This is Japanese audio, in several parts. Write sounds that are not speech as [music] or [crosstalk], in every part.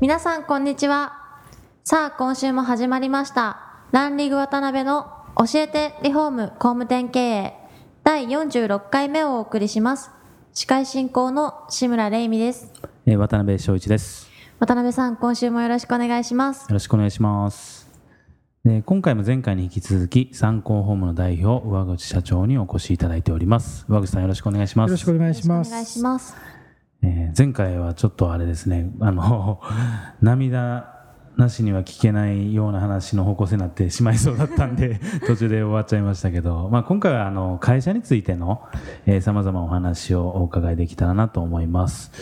皆さんこんにちはさあ今週も始まりましたランリグ渡辺の教えてリフォーム工務店経営第46回目をお送りします司会進行の志村玲美ですえー渡辺翔一です。渡辺さん今週もよろしくお願いしますよろしくお願いします。で今回も前回に引き続き参考ホームの代表上口社長にお越しいただいております。上口さんよろしくお願いします。よろしくお願いしまよろしくお願いしす。前回はちょっとあれですね、あの [laughs] 涙なしには聞けないような話の方向性になってしまいそうだったんで [laughs] 途中で終わっちゃいましたけど、まあ、今回はあの会社についてのさまざまお話をお伺いできたらなと思います。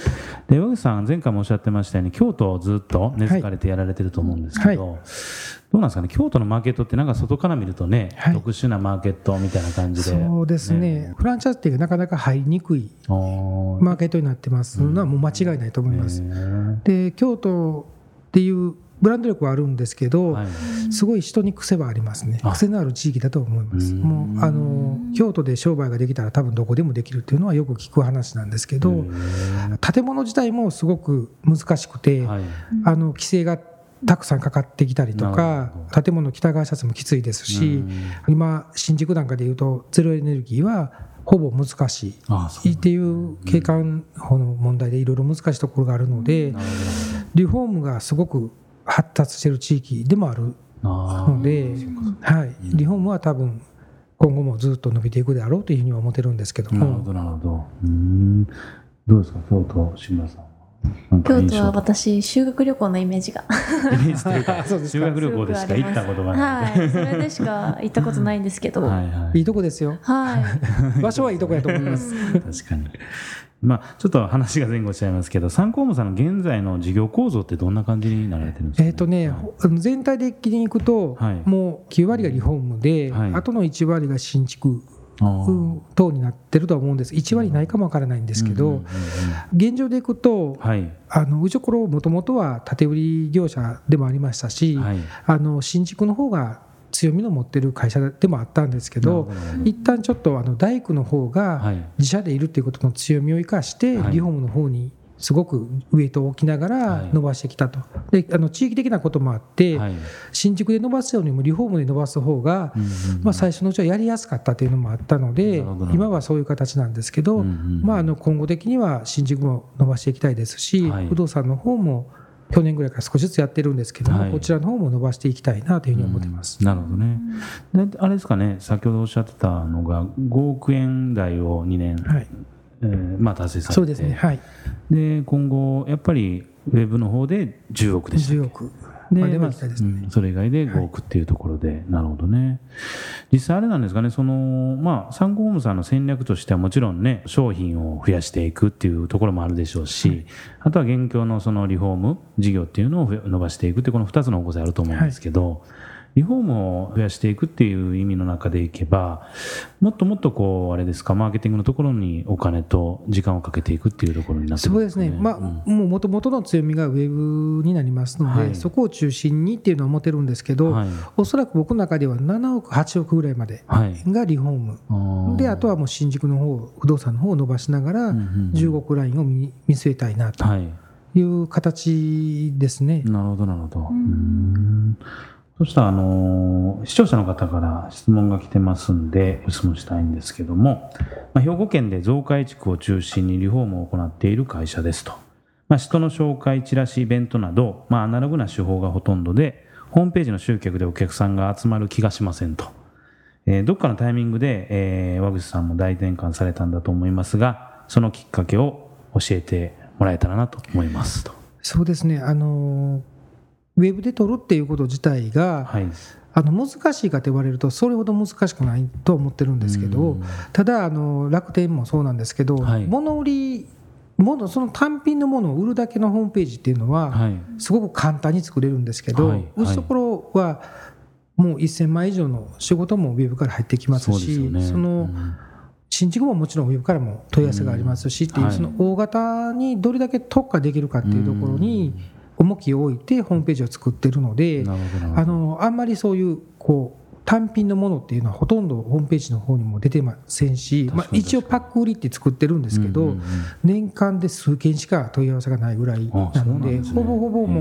で上口さん前回もおっしゃってましたように京都をずっと根付かれてやられてると思うんですけど、はどうなんですかね？京都のマーケットってなんか外から見るとね、はい。特殊なマーケットみたいな感じでそうですね、フランチャイズってなかなか入りにくいマーケットになってますのはもう間違いないと思います。へーで、京都っていうブランド力はあるんですけど、はい。すごい人に癖はありますね。あ。癖のある地域だと思います。うん。もうあの京都で商売ができたら多分どこでもできるっていうのはよく聞く話なんですけど、へ建物自体もすごく難しくて、ーはい。あの規制がたくさんかかってきたりとかほ、建物北側シャツもきついですし、うん。今、新宿なんかでいうと、ゼロエネルギーはほぼ難しい。っていう景観法の問題でいろいろ難しいところがあるので、リフォームがすごく発達している地域でもあるので、はい、リフォームは多分今後もずっと伸びていくであろうというふうには思ってるんですけども、ーなるほどなるほど。うーん。どうですか京都志村さん京都は私修学旅行のイメージが。[laughs] 修学旅行でしか行ったことがない。はい。それでしか行ったことないんですけど。はいはい。とこですよ、い。[laughs] 場所はいいとこやと思います。確かにまあちょっと話が前後しちゃいますけど参考務さんの現在の事業構造ってどんな感じになられてるんですか、えーとね、ほあの全体的にいくと、はい。もう9割がリフォームで、はい。あとの1割が新築、等になってるとは思うんです、1割ないかもわからないんですけど、現状でいくと、はい。あのうちのころ、もともとは建て売り業者でもありましたし、はい。あの新築の方が強みの持ってる会社でもあったんですけど一旦ちょっとあの大工の方がはい。自社でいるっていうことの強みを生かして、はい。リフォームの方にすごくウエイトを置きながらはい。伸ばしてきたと、であの地域的なこともあって、はい。新築で伸ばすよりもリフォームで伸ばす方が、うんうんまあ、最初のうちはやりやすかったというのもあったので今はそういう形なんですけど、うんうんまあ、あの今後的には新築も伸ばしていきたいですし、はい。不動産の方も去年ぐらいから少しずつやってるんですけども、はい。こちらの方も伸ばしていきたいなというふうに思ってます。なるほどね。であれですかね、先ほどおっしゃってたのが、5億円台を2年、はい、えーまあ、達成されて。そうですね、はい、で今後、やっぱりウェブの方で10億でしたっ10け億でまあそれ以外で5億っていうところで、なるほどね。実際あれなんですかね、そのまあ、サンコホームさんの戦略としてはもちろんね、商品を増やしていくっていうところもあるでしょうし、あとは現況のそのリフォーム事業っていうのを伸ばしていくっていうこの2つの方向性あると思うんですけど、リフォームを増やしていくっていう意味の中でいけば、もっともっとこう、あれですか、マーケティングのところにお金と時間をかけていくっていうところになってくるんかそうですね、まあ、もう元々の強みがウェブになりますので、はい。そこを中心にっていうのは思ってるんですけど、はい。おそらく僕の中では7億、8億ぐらいまではい。がリフォーム、あー。であとはもう新宿の方不動産の方を伸ばしながら、うんうんうん。15億ラインを見見据えたいなとはい。いう形ですね。なるほど、なるほど。うーんそしたら、あのー視聴者の方から質問が来てますんで、質問したいんですけども、まあ、兵庫県で増改築を中心にリフォームを行っている会社ですと。まあ、人の紹介、チラシ、イベントなど、まあ、アナログな手法がほとんどで、ホームページの集客でお客さんが集まる気がしませんと。えーどっかのタイミングで、えー、和口さんも大転換されたんだと思いますが、そのきっかけを教えてもらえたらなと思いますと。そうですねあのウェブで撮るっていうこと自体が、はい。あの難しいかと言われるとそれほど難しくないと思ってるんですけどうん。ただあの楽天もそうなんですけど、はい。物売りその単品のものを売るだけのホームページっていうのは、はい。すごく簡単に作れるんですけど、はい。打ちところはもう1000万以上の仕事もウェブから入ってきますし、ねそのうん新築ももちろんウェブからも問い合わせがありますしっていう、はいその大型にどれだけ特化できるかっていうところに重きを置いてホームページを作ってるので、あのあんまりそういうこう単品のものっていうのはほとんどホームページの方にも出てませんし、まあ、一応パック売りって作ってるんですけど、うんうんうん。年間で数件しか問い合わせがないぐらいあなのでね。ほぼほぼも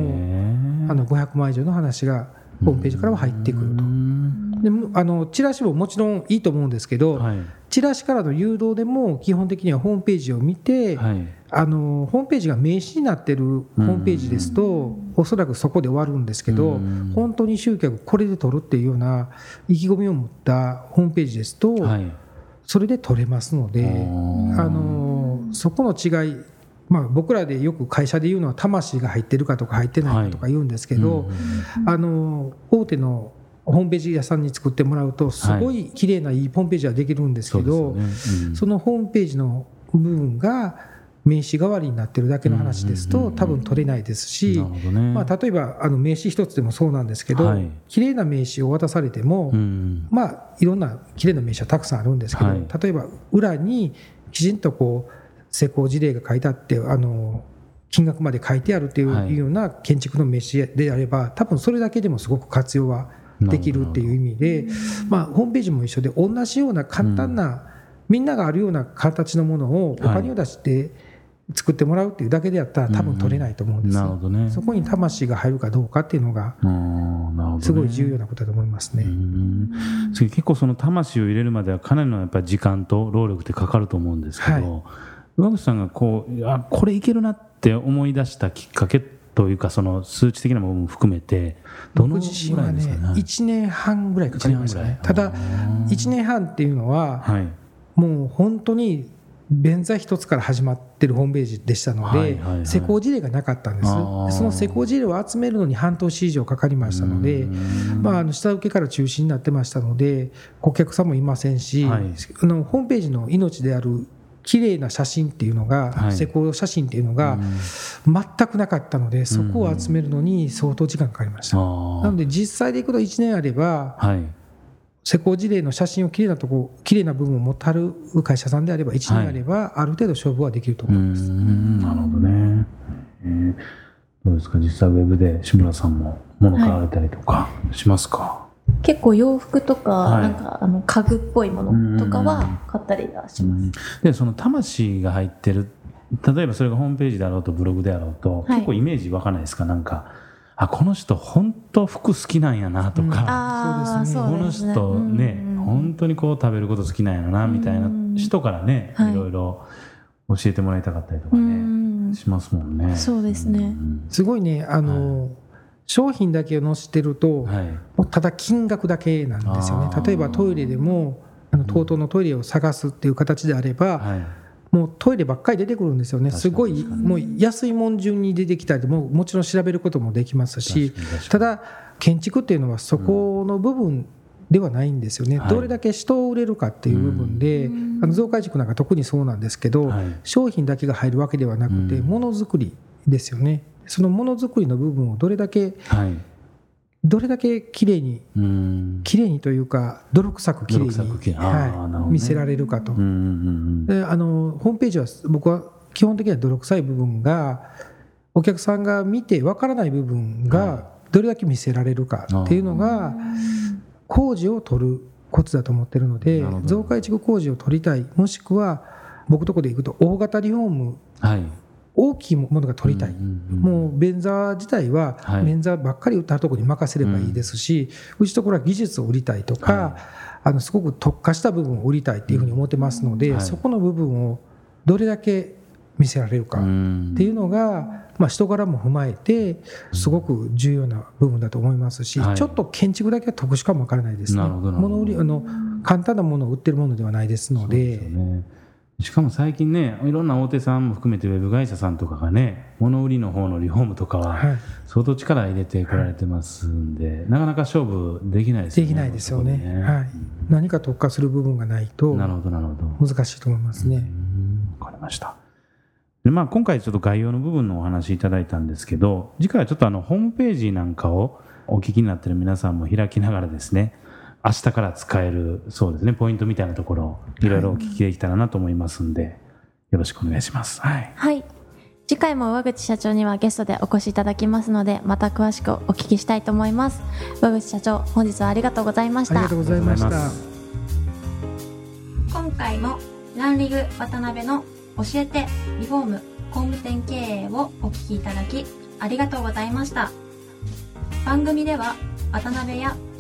うあの500万以上の話がホームページからは入ってくると。うん。でもあのチラシももちろんいいと思うんですけど、はい。チラシからの誘導でも基本的にはホームページを見て、はいあのホームページが名刺になってるホームページですと、おそらくそこで終わるんですけど、うん。本当に集客これで取るっていうような意気込みを持ったホームページですと、はい。それで取れますので、ああのそこの違い、まあ、僕らでよく会社で言うのは魂が入ってるかとか入ってないかとか言うんですけど、あの大手のホームページ屋さんに作ってもらうとすごい綺麗ないいホームページはできるんですけど、そのホームページの部分が名刺代わりになってるだけの話ですと多分取れないですしまあ、例えばあの名刺一つでもそうなんですけど、はい。綺麗な名刺を渡されても、うんまあ、いろんな綺麗な名刺はたくさんあるんですけど、はい。例えば裏にきちんとこう施工事例が書いてあってあの金額まで書いてあるっていう,、はい。ような建築の名刺であれば多分それだけでもすごく活用はできるっていう意味で、まあ、ホームページも一緒で同じような簡単な、みんながあるような形のものをお金を出して作ってもらうっていうだけでやったら多分取れないと思うんですよ。なるほどね。そこに魂が入るかどうかっていうのがすごい重要なことだと思いますね。うんそれ結構その魂を入れるまではかなりのやっぱり時間と労力ってかかると思うんですけはど、上口さんがこうあこれいけるなって思い出したきっかけというかその数値的な部分も含めてどの僕ぐ自身はねらいですかね？1年半ぐらいかかりました。ねただ半。ぐらい1年半っていうのははい。もう本当に便座一つから始まってるホームページでしたので施工事例がなかったんです。その施工事例を集めるのに半年以上かかりましたのでうん。まあ、あの下請けから中止になってましたので顧客さんもいませんし、はい。あのホームページの命である綺麗な写真っていうのが、はい。施工写真っていうのが全くなかったのでそこを集めるのに相当時間かかりました。あなーので実際でいくと1年あればはい施工事例の写真をきれいなとこきれいな部分を持ってある会社さんであれば1年あればある程度勝負はできるとう思います。んなるほどね、えーどうですか？実際ウェブで志村さんも物買われたりとかしますか、結構洋服とか、はい。なんかあの家具っぽいものとかうんは買ったりはします。うんでその魂が入ってる例えばそれがホームページであろうとブログであろうと、はい。結構イメージわかんないですか？なんかあこの人本当服好きなんやなとうん。か、ああ、そうこのそうですね。人ね、うん本当にこう食べること好きなんやろなみたいなうん人からね、はい。いろいろ教えてもらいたかったりとかうね、ん。しますもんね。そうですね。ん。すごいねあの、商品だけを載せてると、はい。もうただ金額だけなんですよね。例えばトイレでもあの TOTO のトイレを探すっていう形であれば、はいもうトイレばっかり出てくるんですよね。すごいもう安いもん順に出てきたりももちろん調べることもできますしたにだ建築っていうのはそこの部分ではないんですよね、はい。どれだけ人を売れるかっていう部分で、うん。あの増改築なんか特にそうなんですけど、はい。商品だけが入るわけではなくてうん。ものづくりですよね。そのものづくりの部分をどれだけはいどれだけ綺麗にうん。綺麗にというか泥臭く綺麗に、はい、見せられるかと、うんうんあのホームページは僕は基本的には泥臭い部分がお客さんが見てわからない部分はがどれだけ見せられるかっていうのが工事を取るコツだと思ってるので増改築工事を取りたいもしくは僕とこで行くと大型リフォームはい大きいものが取りたい、もう便座自体ははい。便座ばっかり売ったところに任せればいいですし、うちところは技術を売りたいとか、はい。あのすごく特化した部分を売りたいっていうふうに思ってますので、はい。そこの部分をどれだけ見せられるかっん。ていうのが、まあ、人柄も踏まえてすごく重要な部分だと思いますし、はい。ちょっと建築だけは特殊かもわからないですね。売りあの簡単なものを売ってるものではないですのでしかも最近ねいろんな大手さんも含めてウェブ会社さんとかがね物売りの方のリフォームとかははい。相当力入れてこられてますんで、なかなか勝負できないですよねできないですよね。そこではい、何か特化する部分がないとなるほどなるほど。難しいと思いますね。うんわかりました。でまあ、今回ちょっと概要の部分のお話いただいたんですけど次回はちょっとあのホームページなんかをお聞きになっている皆さんも開きながらですね明日から使えるそうですねポイントみたいなところをいろいろお聞きできたらなと思いますんで、よろしくお願いします。はい。はい。次回も上口社長にはゲストでお越しいただきますので、また詳しくお聞きしたいと思います。上口社長、本日はありがとうございましたありがと。うございました今回もランリグ渡辺の教えてリフォーム工務店経営をお聞きいただきありがとうございました番組では渡辺や